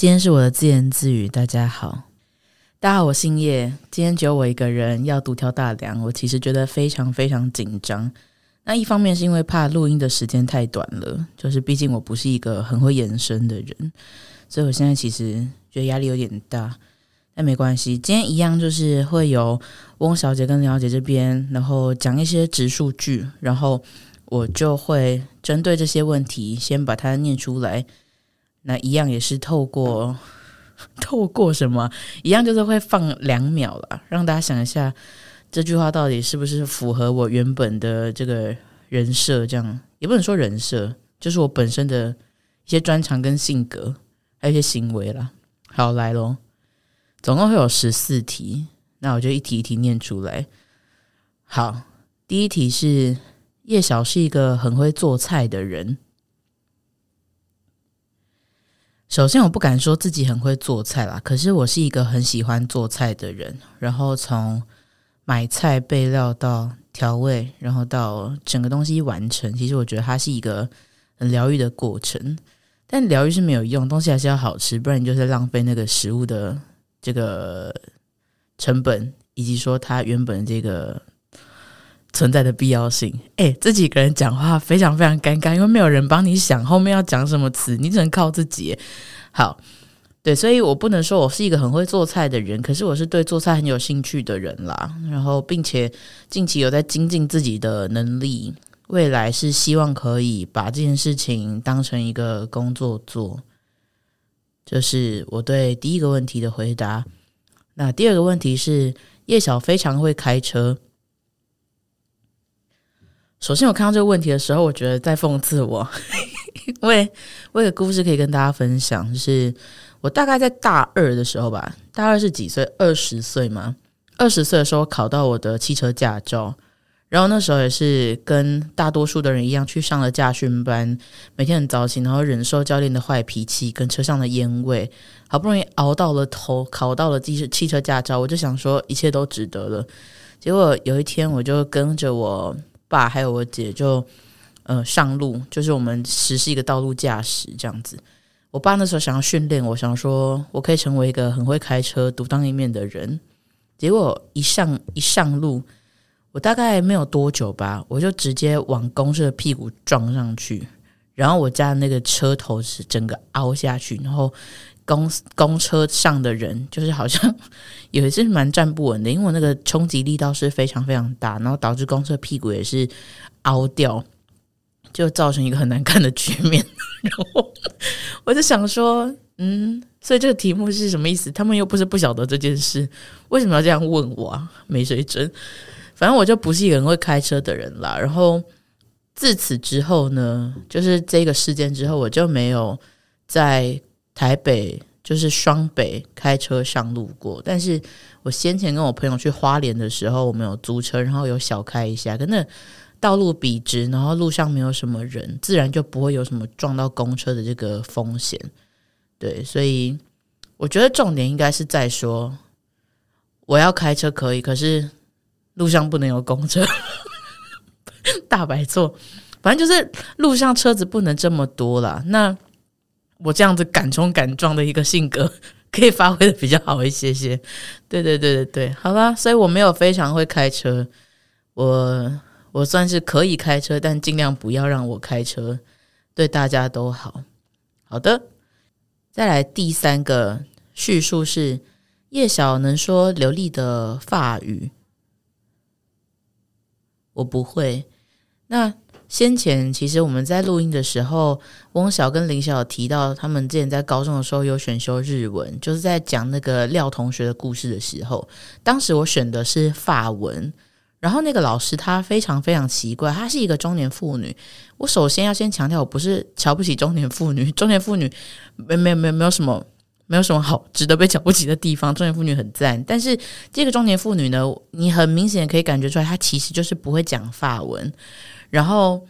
今天是我的自言自语。大家好，大家好，我姓叶。今天只有我一个人要独挑大梁，我其实觉得非常非常紧张。那一方面是因为怕录音的时间太短了，就是毕竟我不是一个很会延伸的人，所以我现在其实觉得压力有点大。但没关系，今天一样就是会有翁小姐跟林小姐这边，然后讲一些质数据，然后我就会针对这些问题先把它念出来。那一样也是透过 透过什么？一样就是会放两秒了，让大家想一下这句话到底是不是符合我原本的这个人设？这样也不能说人设，就是我本身的一些专长跟性格，还有一些行为啦。好，来喽，总共会有十四题，那我就一题一题念出来。好，第一题是叶小是一个很会做菜的人。首先，我不敢说自己很会做菜啦，可是我是一个很喜欢做菜的人。然后从买菜备料到调味，然后到整个东西完成，其实我觉得它是一个很疗愈的过程。但疗愈是没有用，东西还是要好吃，不然你就是浪费那个食物的这个成本，以及说它原本这个。存在的必要性。哎，这几个人讲话非常非常尴尬，因为没有人帮你想后面要讲什么词，你只能靠自己。好，对，所以我不能说我是一个很会做菜的人，可是我是对做菜很有兴趣的人啦。然后，并且近期有在精进自己的能力，未来是希望可以把这件事情当成一个工作做。这是我对第一个问题的回答。那第二个问题是，叶小非常会开车。首先，我看到这个问题的时候，我觉得在讽刺我，因为我有个故事可以跟大家分享，就是我大概在大二的时候吧，大二是几岁？二十岁嘛。二十岁的时候考到我的汽车驾照，然后那时候也是跟大多数的人一样去上了驾训班，每天很早起，然后忍受教练的坏脾气跟车上的烟味，好不容易熬到了头，考到了汽汽车驾照，我就想说一切都值得了。结果有一天，我就跟着我。爸还有我姐就呃上路，就是我们实施一个道路驾驶这样子。我爸那时候想要训练我，想说我可以成为一个很会开车、独当一面的人。结果一上一上路，我大概没有多久吧，我就直接往公司的屁股撞上去，然后我家的那个车头是整个凹下去，然后。公公车上的人 就是好像有一次蛮站不稳的，因为我那个冲击力道是非常非常大，然后导致公车屁股也是凹掉，就造成一个很难看的局面。然后我就想说，嗯，所以这个题目是什么意思？他们又不是不晓得这件事，为什么要这样问我？没水准。反正我就不是一个很会开车的人啦。然后自此之后呢，就是这个事件之后，我就没有在。台北就是双北开车上路过，但是我先前跟我朋友去花莲的时候，我们有租车，然后有小开一下，跟那道路笔直，然后路上没有什么人，自然就不会有什么撞到公车的这个风险。对，所以我觉得重点应该是在说，我要开车可以，可是路上不能有公车，大白错，反正就是路上车子不能这么多啦。那。我这样子敢冲敢撞的一个性格，可以发挥的比较好一些些。对对对对对，好吧，所以我没有非常会开车，我我算是可以开车，但尽量不要让我开车，对大家都好。好的，再来第三个叙述是叶小能说流利的法语，我不会。那。先前其实我们在录音的时候，翁晓跟林晓提到，他们之前在高中的时候有选修日文，就是在讲那个廖同学的故事的时候，当时我选的是法文，然后那个老师他非常非常奇怪，她是一个中年妇女。我首先要先强调，我不是瞧不起中年妇女，中年妇女没没没没有什么没有什么好值得被瞧不起的地方，中年妇女很赞。但是这个中年妇女呢，你很明显可以感觉出来，她其实就是不会讲法文。然后，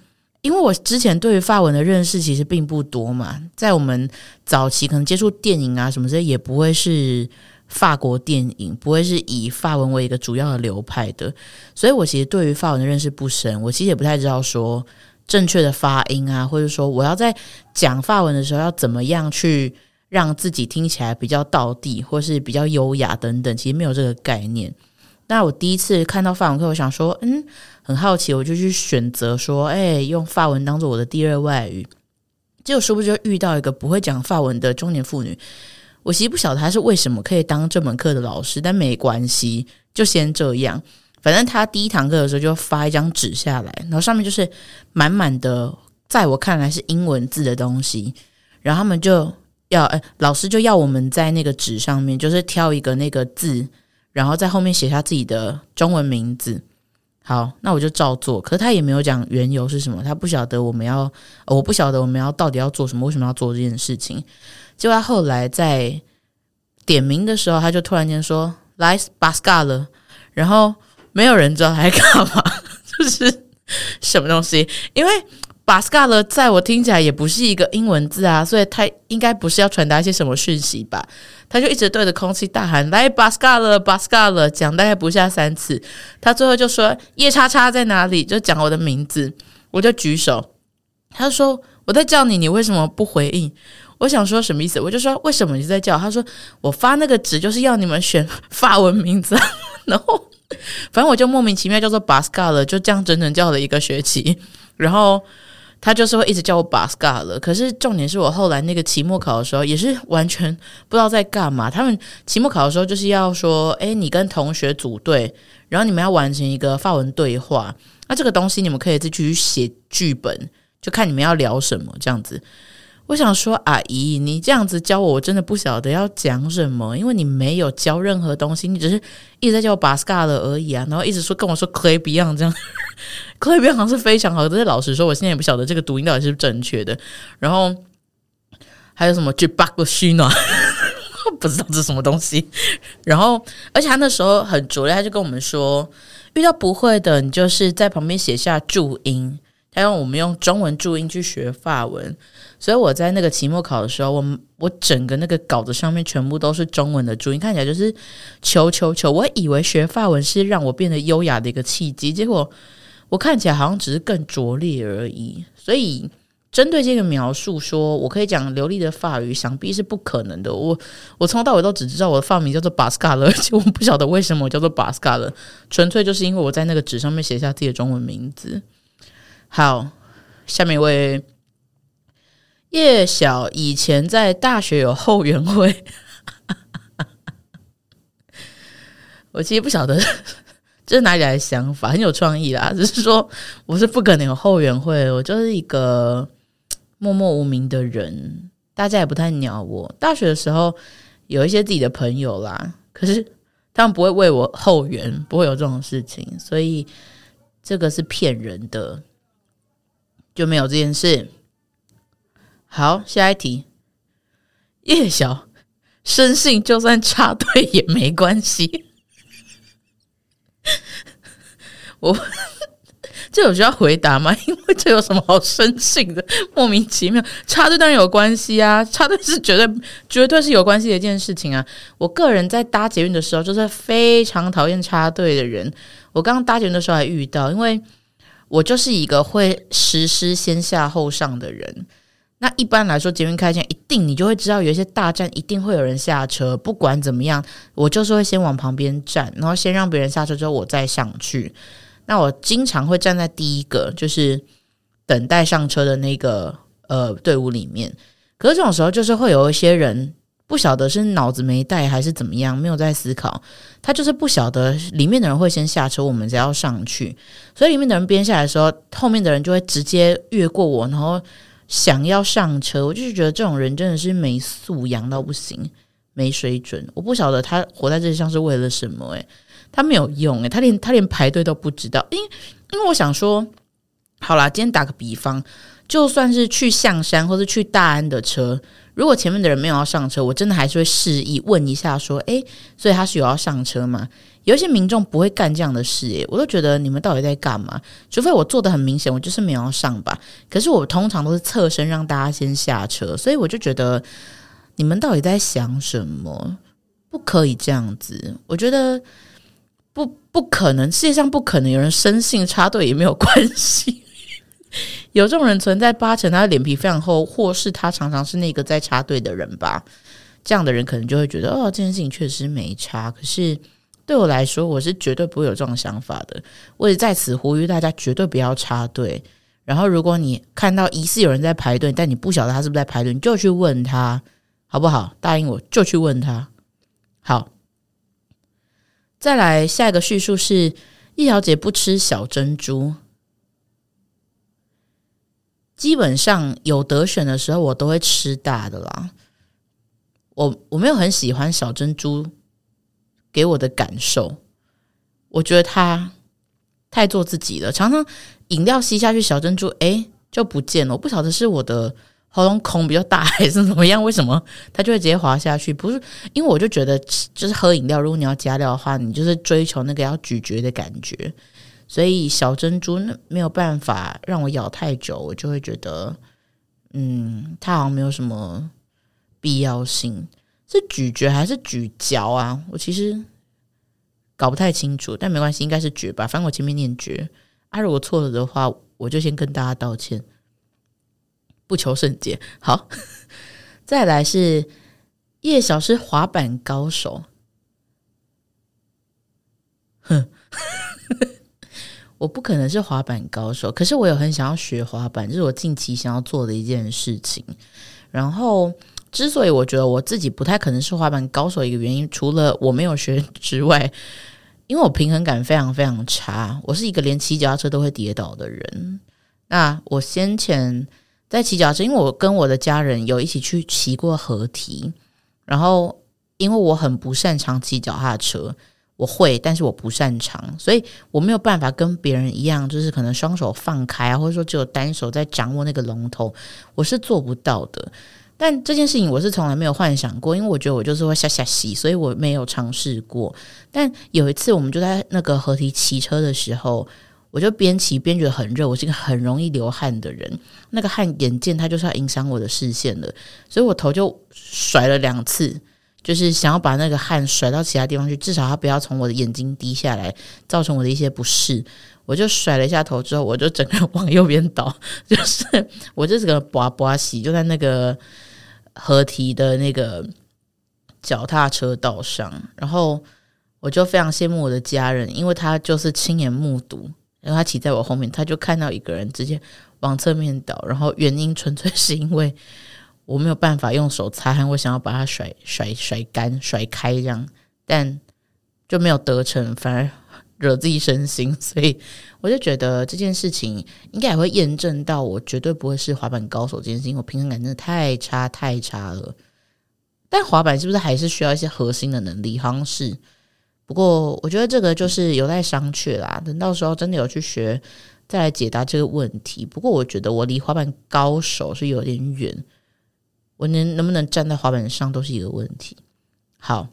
因为我之前对于法文的认识其实并不多嘛，在我们早期可能接触电影啊什么之类，也不会是法国电影，不会是以法文为一个主要的流派的，所以我其实对于法文的认识不深。我其实也不太知道说正确的发音啊，或者说我要在讲法文的时候要怎么样去让自己听起来比较道地，或是比较优雅等等，其实没有这个概念。那我第一次看到法文课，我想说，嗯，很好奇，我就去选择说，哎，用法文当做我的第二外语。结果殊不知就遇到一个不会讲法文的中年妇女。我其实不晓得她是为什么可以当这门课的老师，但没关系，就先这样。反正她第一堂课的时候就发一张纸下来，然后上面就是满满的，在我看来是英文字的东西。然后他们就要，哎，老师就要我们在那个纸上面，就是挑一个那个字，然后在后面写下自己的中文名字。好，那我就照做。可是他也没有讲缘由是什么，他不晓得我们要，我不晓得我们要到底要做什么，为什么要做这件事情。结果他后来在点名的时候，他就突然间说：“来巴斯卡了。”然后没有人知道他在干嘛，就是什么东西，因为。巴斯卡勒在我听起来也不是一个英文字啊，所以他应该不是要传达一些什么讯息吧？他就一直对着空气大喊：“来，巴斯卡勒，巴斯卡勒！”讲大概不下三次，他最后就说：“叶叉叉在哪里？”就讲我的名字，我就举手。他说：“我在叫你，你为什么不回应？”我想说什么意思？我就说：“为什么你在叫？”他说：“我发那个纸就是要你们选法文名字。”然后反正我就莫名其妙叫做巴斯卡勒，就这样整整叫了一个学期，然后。他就是会一直叫我巴斯卡了，可是重点是我后来那个期末考的时候也是完全不知道在干嘛。他们期末考的时候就是要说，诶，你跟同学组队，然后你们要完成一个发文对话。那这个东西你们可以自己去写剧本，就看你们要聊什么这样子。我想说，阿姨，你这样子教我，我真的不晓得要讲什么，因为你没有教任何东西，你只是一直在叫我巴斯卡的而已啊，然后一直说跟我说 clay beyond 这样，clay beyond 好像是非常好的，但是老实说，我现在也不晓得这个读音到底是不是正确的。然后还有什么 Je parle chinois，不知道这是什么东西。然后，而且他那时候很拙劣，他就跟我们说，遇到不会的，你就是在旁边写下注音。他让我们用中文注音去学法文，所以我在那个期末考的时候，我我整个那个稿子上面全部都是中文的注音，看起来就是求求求。我以为学法文是让我变得优雅的一个契机，结果我看起来好像只是更拙劣而已。所以针对这个描述，说我可以讲流利的法语，想必是不可能的。我我从头到尾都只知道我的法名叫做巴斯卡勒，而且我不晓得为什么我叫做巴斯卡勒，纯粹就是因为我在那个纸上面写下自己的中文名字。好，下面一位叶晓，以前在大学有后援会，我其实不晓得 这是哪里来的想法，很有创意啦。只是说我是不可能有后援会，我就是一个默默无名的人，大家也不太鸟我。大学的时候有一些自己的朋友啦，可是他们不会为我后援，不会有这种事情，所以这个是骗人的。就没有这件事。好，下一题。叶小生性就算插队也没关系。我 这有需要回答吗？因为这有什么好生性的？莫名其妙，插队当然有关系啊！插队是绝对绝对是有关系的一件事情啊！我个人在搭捷运的时候，就是非常讨厌插队的人。我刚刚搭捷运的时候还遇到，因为。我就是一个会实施先下后上的人。那一般来说，捷运开线一定你就会知道，有一些大站一定会有人下车。不管怎么样，我就是会先往旁边站，然后先让别人下车之后，我再上去。那我经常会站在第一个，就是等待上车的那个呃队伍里面。可是这种时候，就是会有一些人。不晓得是脑子没带还是怎么样，没有在思考。他就是不晓得里面的人会先下车，我们才要上去。所以里面的人边下来的时候，后面的人就会直接越过我，然后想要上车。我就是觉得这种人真的是没素养到不行，没水准。我不晓得他活在这世上是为了什么？诶，他没有用诶，他连他连排队都不知道。因为因为我想说，好啦，今天打个比方，就算是去象山或是去大安的车。如果前面的人没有要上车，我真的还是会示意问一下，说：“诶，所以他是有要上车吗？”有一些民众不会干这样的事，诶，我都觉得你们到底在干嘛？除非我做的很明显，我就是没有上吧。可是我通常都是侧身让大家先下车，所以我就觉得你们到底在想什么？不可以这样子，我觉得不不可能，世界上不可能有人生性插队也没有关系。有这种人存在，八成他的脸皮非常厚，或是他常常是那个在插队的人吧。这样的人可能就会觉得，哦，这件事情确实没差。可是对我来说，我是绝对不会有这种想法的。我也在此呼吁大家，绝对不要插队。然后，如果你看到疑似有人在排队，但你不晓得他是不是在排队，你就去问他，好不好？答应我，就去问他。好，再来下一个叙述是叶小姐不吃小珍珠。基本上有得选的时候，我都会吃大的啦。我我没有很喜欢小珍珠给我的感受，我觉得它太做自己了。常常饮料吸下去，小珍珠哎就不见了。我不晓得是我的喉咙孔比较大还是怎么样，为什么它就会直接滑下去？不是因为我就觉得，就是喝饮料，如果你要加料的话，你就是追求那个要咀嚼的感觉。所以小珍珠那没有办法让我咬太久，我就会觉得，嗯，它好像没有什么。必要性是咀嚼还是咀嚼啊？我其实搞不太清楚，但没关系，应该是嚼吧。反正我前面念嚼，啊，如果错了的话，我就先跟大家道歉，不求甚解。好，再来是叶小是滑板高手，哼，我不可能是滑板高手，可是我有很想要学滑板，这是我近期想要做的一件事情，然后。之所以我觉得我自己不太可能是滑板高手，一个原因，除了我没有学之外，因为我平衡感非常非常差，我是一个连骑脚踏车都会跌倒的人。那我先前在骑脚踏车，因为我跟我的家人有一起去骑过河堤，然后因为我很不擅长骑脚踏车，我会，但是我不擅长，所以我没有办法跟别人一样，就是可能双手放开啊，或者说只有单手在掌握那个龙头，我是做不到的。但这件事情我是从来没有幻想过，因为我觉得我就是会下下洗，所以我没有尝试过。但有一次，我们就在那个河堤骑车的时候，我就边骑边觉得很热，我是一个很容易流汗的人，那个汗眼见它就是要影响我的视线的，所以我头就甩了两次，就是想要把那个汗甩到其他地方去，至少它不要从我的眼睛滴下来，造成我的一些不适。我就甩了一下头之后，我就整个往右边倒，就是我就是个拔拔洗，就在那个。合体的那个脚踏车道上，然后我就非常羡慕我的家人，因为他就是亲眼目睹，然后他骑在我后面，他就看到一个人直接往侧面倒，然后原因纯粹是因为我没有办法用手擦汗，我想要把它甩甩甩干甩开这样，但就没有得逞，反而。惹自己身心，所以我就觉得这件事情应该也会验证到我绝对不会是滑板高手这件事情。我平衡感真的太差太差了。但滑板是不是还是需要一些核心的能力？好像是。不过我觉得这个就是有待商榷啦。等到时候真的有去学，再来解答这个问题。不过我觉得我离滑板高手是有点远，我能能不能站在滑板上都是一个问题。好。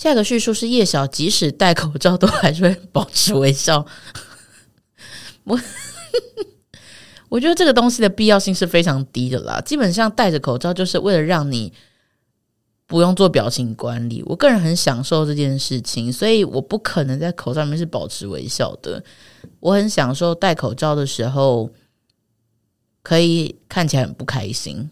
下一个叙述是叶小，即使戴口罩都还是会保持微笑。我 我觉得这个东西的必要性是非常低的啦。基本上戴着口罩就是为了让你不用做表情管理。我个人很享受这件事情，所以我不可能在口罩里面是保持微笑的。我很享受戴口罩的时候可以看起来很不开心。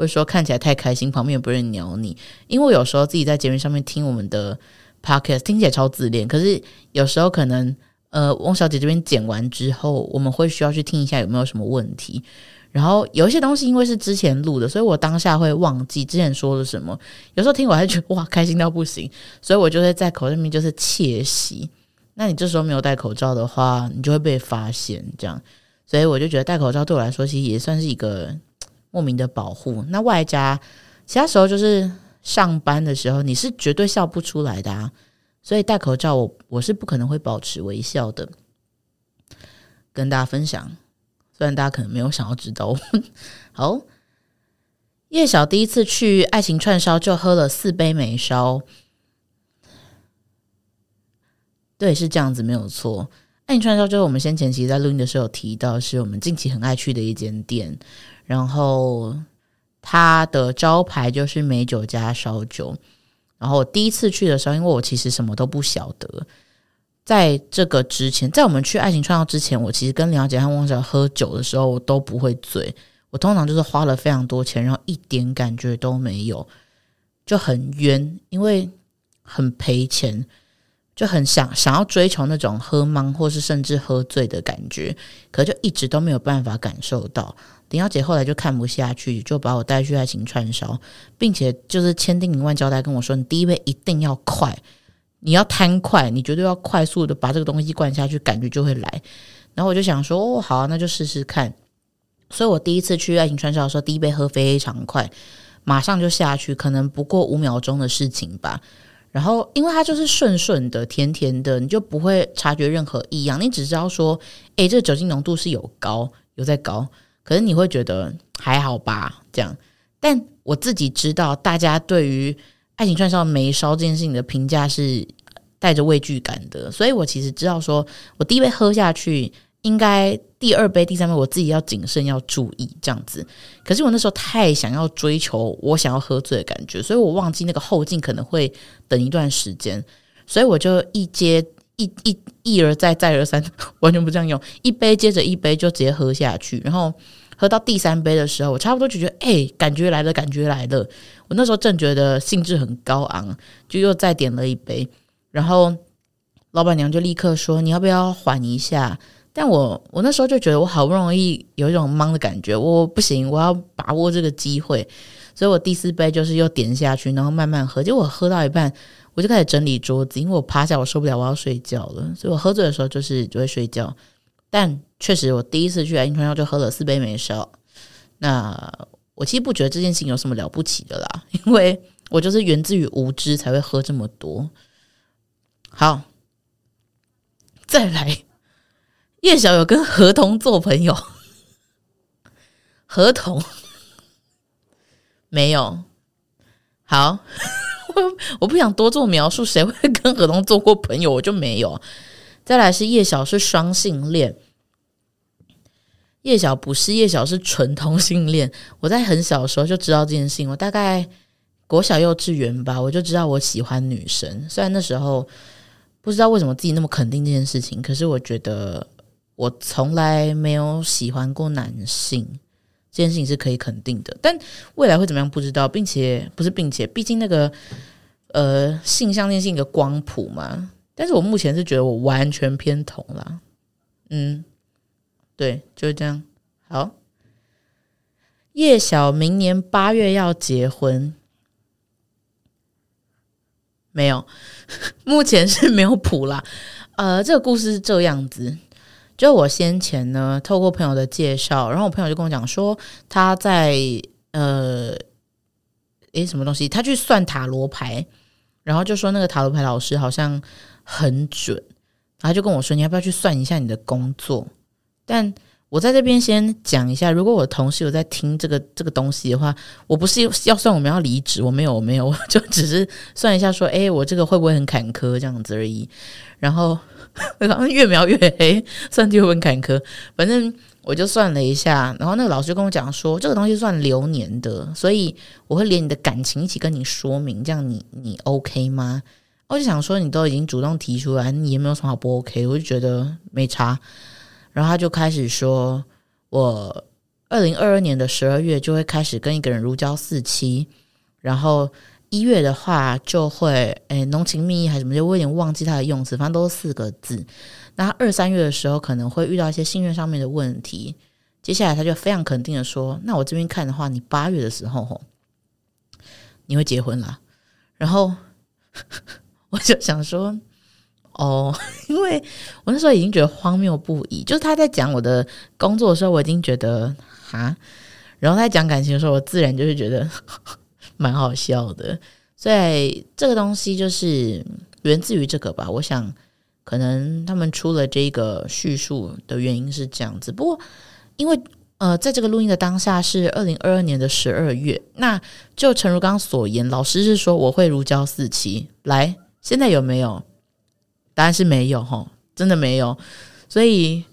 或者说看起来太开心，旁边也不会鸟你。因为有时候自己在节目上面听我们的 podcast，听起来超自恋。可是有时候可能，呃，翁小姐这边剪完之后，我们会需要去听一下有没有什么问题。然后有一些东西因为是之前录的，所以我当下会忘记之前说了什么。有时候听我还觉得哇，开心到不行，所以我就会在口上面就是窃喜。那你这时候没有戴口罩的话，你就会被发现这样。所以我就觉得戴口罩对我来说，其实也算是一个。莫名的保护，那外加其他时候就是上班的时候，你是绝对笑不出来的啊。所以戴口罩我，我是不可能会保持微笑的。跟大家分享，虽然大家可能没有想要知道。好，叶小第一次去爱情串烧就喝了四杯美烧，对，是这样子，没有错。爱情串烧就是我们先前其实在录音的时候有提到，是我们近期很爱去的一间店。然后它的招牌就是美酒加烧酒。然后我第一次去的时候，因为我其实什么都不晓得，在这个之前，在我们去爱情创造之前，我其实跟梁姐和汪小喝酒的时候，我都不会醉。我通常就是花了非常多钱，然后一点感觉都没有，就很冤，因为很赔钱，就很想想要追求那种喝茫或是甚至喝醉的感觉，可就一直都没有办法感受到。林小姐后来就看不下去，就把我带去爱情串烧，并且就是千叮咛万交代跟我说：“你第一杯一定要快，你要贪快，你绝对要快速的把这个东西灌下去，感觉就会来。”然后我就想说：“哦，好啊，那就试试看。”所以我第一次去爱情串烧的时候，第一杯喝非常快，马上就下去，可能不过五秒钟的事情吧。然后因为它就是顺顺的、甜甜的，你就不会察觉任何异样。你只知道说，诶，这个酒精浓度是有高，有在高，可是你会觉得还好吧，这样。但我自己知道，大家对于爱情串烧没烧这件事情的评价是带着畏惧感的，所以我其实知道，说我第一杯喝下去。应该第二杯、第三杯，我自己要谨慎，要注意这样子。可是我那时候太想要追求我想要喝醉的感觉，所以我忘记那个后劲可能会等一段时间，所以我就一接一一一而再再而三，完全不这样用，一杯接着一杯就直接喝下去。然后喝到第三杯的时候，我差不多就觉得，哎、感觉来了，感觉来了。我那时候正觉得兴致很高昂，就又再点了一杯，然后老板娘就立刻说：“你要不要缓一下？”但我我那时候就觉得我好不容易有一种懵的感觉，我不行，我要把握这个机会，所以我第四杯就是又点下去，然后慢慢喝。结果我喝到一半，我就开始整理桌子，因为我趴下我受不了，我要睡觉了。所以我喝醉的时候就是就会睡觉。但确实，我第一次去爱情串烧就喝了四杯没烧。那我其实不觉得这件事情有什么了不起的啦，因为我就是源自于无知才会喝这么多。好，再来。叶小有跟河童做朋友，河童没有。好，我 我不想多做描述，谁会跟河童做过朋友？我就没有。再来是叶小是双性恋，叶小不是，叶小是纯同性恋。我在很小的时候就知道这件事情，我大概国小幼稚园吧，我就知道我喜欢女生。虽然那时候不知道为什么自己那么肯定这件事情，可是我觉得。我从来没有喜欢过男性，这件事情是可以肯定的。但未来会怎么样不知道，并且不是，并且毕竟那个呃性向恋是一个光谱嘛。但是我目前是觉得我完全偏同啦。嗯，对，就是这样。好，叶小明年八月要结婚，没有，目前是没有谱啦。呃，这个故事是这样子。就我先前呢，透过朋友的介绍，然后我朋友就跟我讲说，他在呃，诶，什么东西？他去算塔罗牌，然后就说那个塔罗牌老师好像很准，然后就跟我说，你要不要去算一下你的工作？但我在这边先讲一下，如果我同事有在听这个这个东西的话，我不是要算我们要离职，我没有，我没有，我就只是算一下说，诶，我这个会不会很坎坷这样子而已，然后。越描越黑，算就很坎坷。反正我就算了一下，然后那个老师跟我讲说，这个东西算流年的，所以我会连你的感情一起跟你说明，这样你你 OK 吗？我就想说，你都已经主动提出来，你也没有什么好不 OK，我就觉得没差。然后他就开始说，我二零二二年的十二月就会开始跟一个人如胶似漆，然后。一月的话就会诶浓情蜜意还是什么，就我有点忘记他的用词，反正都是四个字。那二三月的时候可能会遇到一些信任上面的问题。接下来他就非常肯定的说：“那我这边看的话，你八月的时候吼，你会结婚了。”然后我就想说：“哦，因为我那时候已经觉得荒谬不已，就是他在讲我的工作的时候，我已经觉得哈，然后他在讲感情的时候，我自然就是觉得。”蛮好笑的，所以这个东西就是源自于这个吧。我想，可能他们出了这个叙述的原因是这样子。不过，因为呃，在这个录音的当下是二零二二年的十二月，那就诚如刚刚所言，老师是说我会如胶似漆。来，现在有没有？答案是没有，齁，真的没有。所以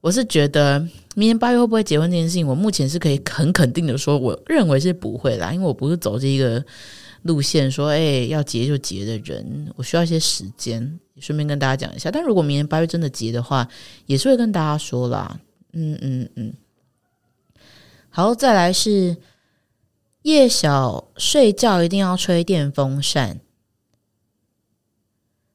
我是觉得。明年八月会不会结婚这件事情，我目前是可以很肯定的说，我认为是不会啦，因为我不是走这一个路线，说哎、要结就结的人，我需要一些时间，顺便跟大家讲一下。但如果明年八月真的结的话，也是会跟大家说啦。嗯嗯嗯。好，再来是夜小睡觉一定要吹电风扇，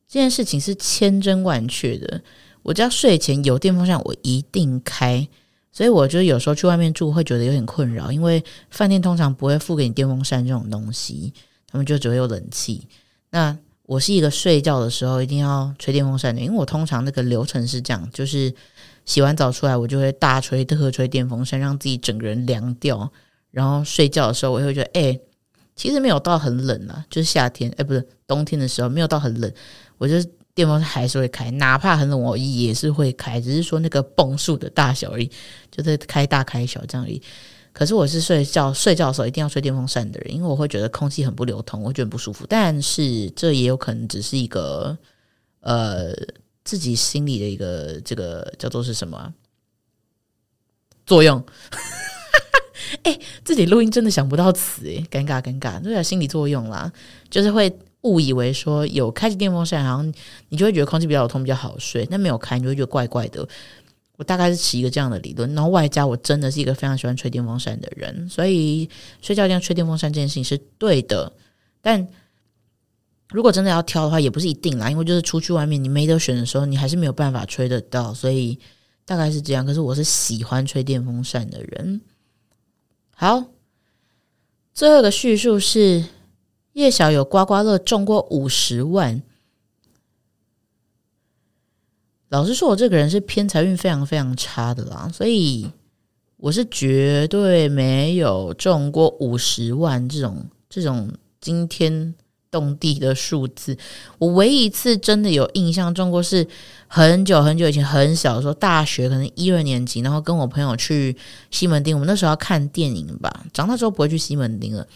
这件事情是千真万确的。我只要睡前有电风扇，我一定开。所以我就有时候去外面住会觉得有点困扰，因为饭店通常不会付给你电风扇这种东西，他们就只会有冷气。那我是一个睡觉的时候一定要吹电风扇的，因为我通常那个流程是这样，就是洗完澡出来我就会大吹特吹电风扇，让自己整个人凉掉。然后睡觉的时候我会觉得，哎、其实没有到很冷啊，就是夏天，哎、不是冬天的时候没有到很冷，我就。电风扇还是会开，哪怕很冷，我也是会开，只是说那个泵数的大小而已，就是开大开小这样而已。可是我是睡觉睡觉的时候一定要吹电风扇的人，因为我会觉得空气很不流通，我觉得不舒服。但是这也有可能只是一个呃自己心里的一个这个叫做是什么作用？哎、欸，自己录音真的想不到词哎，尴尬尴尬，有点心理作用啦，就是会。误以为说有开着电风扇，好像你就会觉得空气比较流通，比较好睡。那没有开，你就会觉得怪怪的。我大概是持一个这样的理论，然后外加我真的是一个非常喜欢吹电风扇的人，所以睡觉一定要吹电风扇这件事情是对的。但如果真的要挑的话，也不是一定啦，因为就是出去外面你没得选的时候，你还是没有办法吹得到。所以大概是这样。可是我是喜欢吹电风扇的人。好，最后一个叙述是。叶小有刮刮乐中过五十万。老实说，我这个人是偏财运非常非常差的啦，所以我是绝对没有中过五十万这种这种惊天动地的数字。我唯一一次真的有印象中过是很久很久以前，很小的时候，大学可能一二年级，然后跟我朋友去西门町，我们那时候要看电影吧。长大之后不会去西门町了。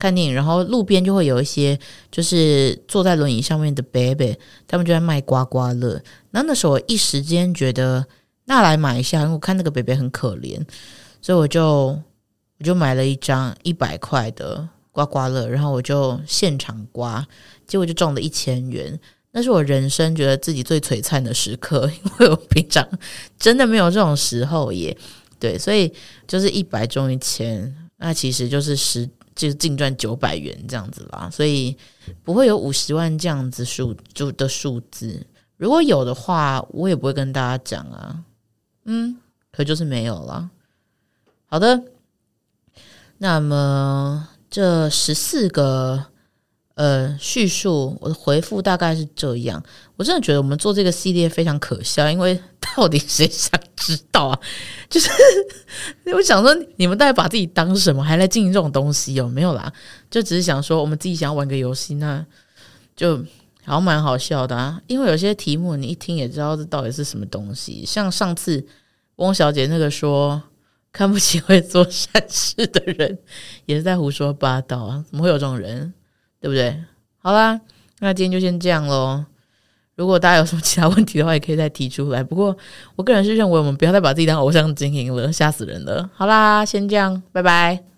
看电影，然后路边就会有一些就是坐在轮椅上面的伯伯，他们就在卖刮刮乐。那那时候我一时间觉得那来买一下，因为我看那个伯伯很可怜，所以我就我就买了一张一百块的刮刮乐，然后我就现场刮，结果就中了一千元。那是我人生觉得自己最璀璨的时刻，因为我平常真的没有这种时候耶。对，所以就是一百中一千，那其实就是十。就净赚九百元这样子啦，所以不会有五十万这样子数就的数字。如果有的话，我也不会跟大家讲啊。嗯，可就是没有了。好的，那么这十四个。呃，叙述我的回复大概是这样。我真的觉得我们做这个系列非常可笑，因为到底谁想知道啊？就是 我想说，你们到底把自己当什么，还来经营这种东西？有没有啦？就只是想说，我们自己想要玩个游戏，那就好像蛮好笑的啊。因为有些题目你一听也知道这到底是什么东西。像上次翁小姐那个说看不起会做善事的人，也是在胡说八道啊！怎么会有这种人？对不对？好啦，那今天就先这样喽。如果大家有什么其他问题的话，也可以再提出来。不过，我个人是认为我们不要再把自己当偶像经营了，吓死人了。好啦，先这样，拜拜。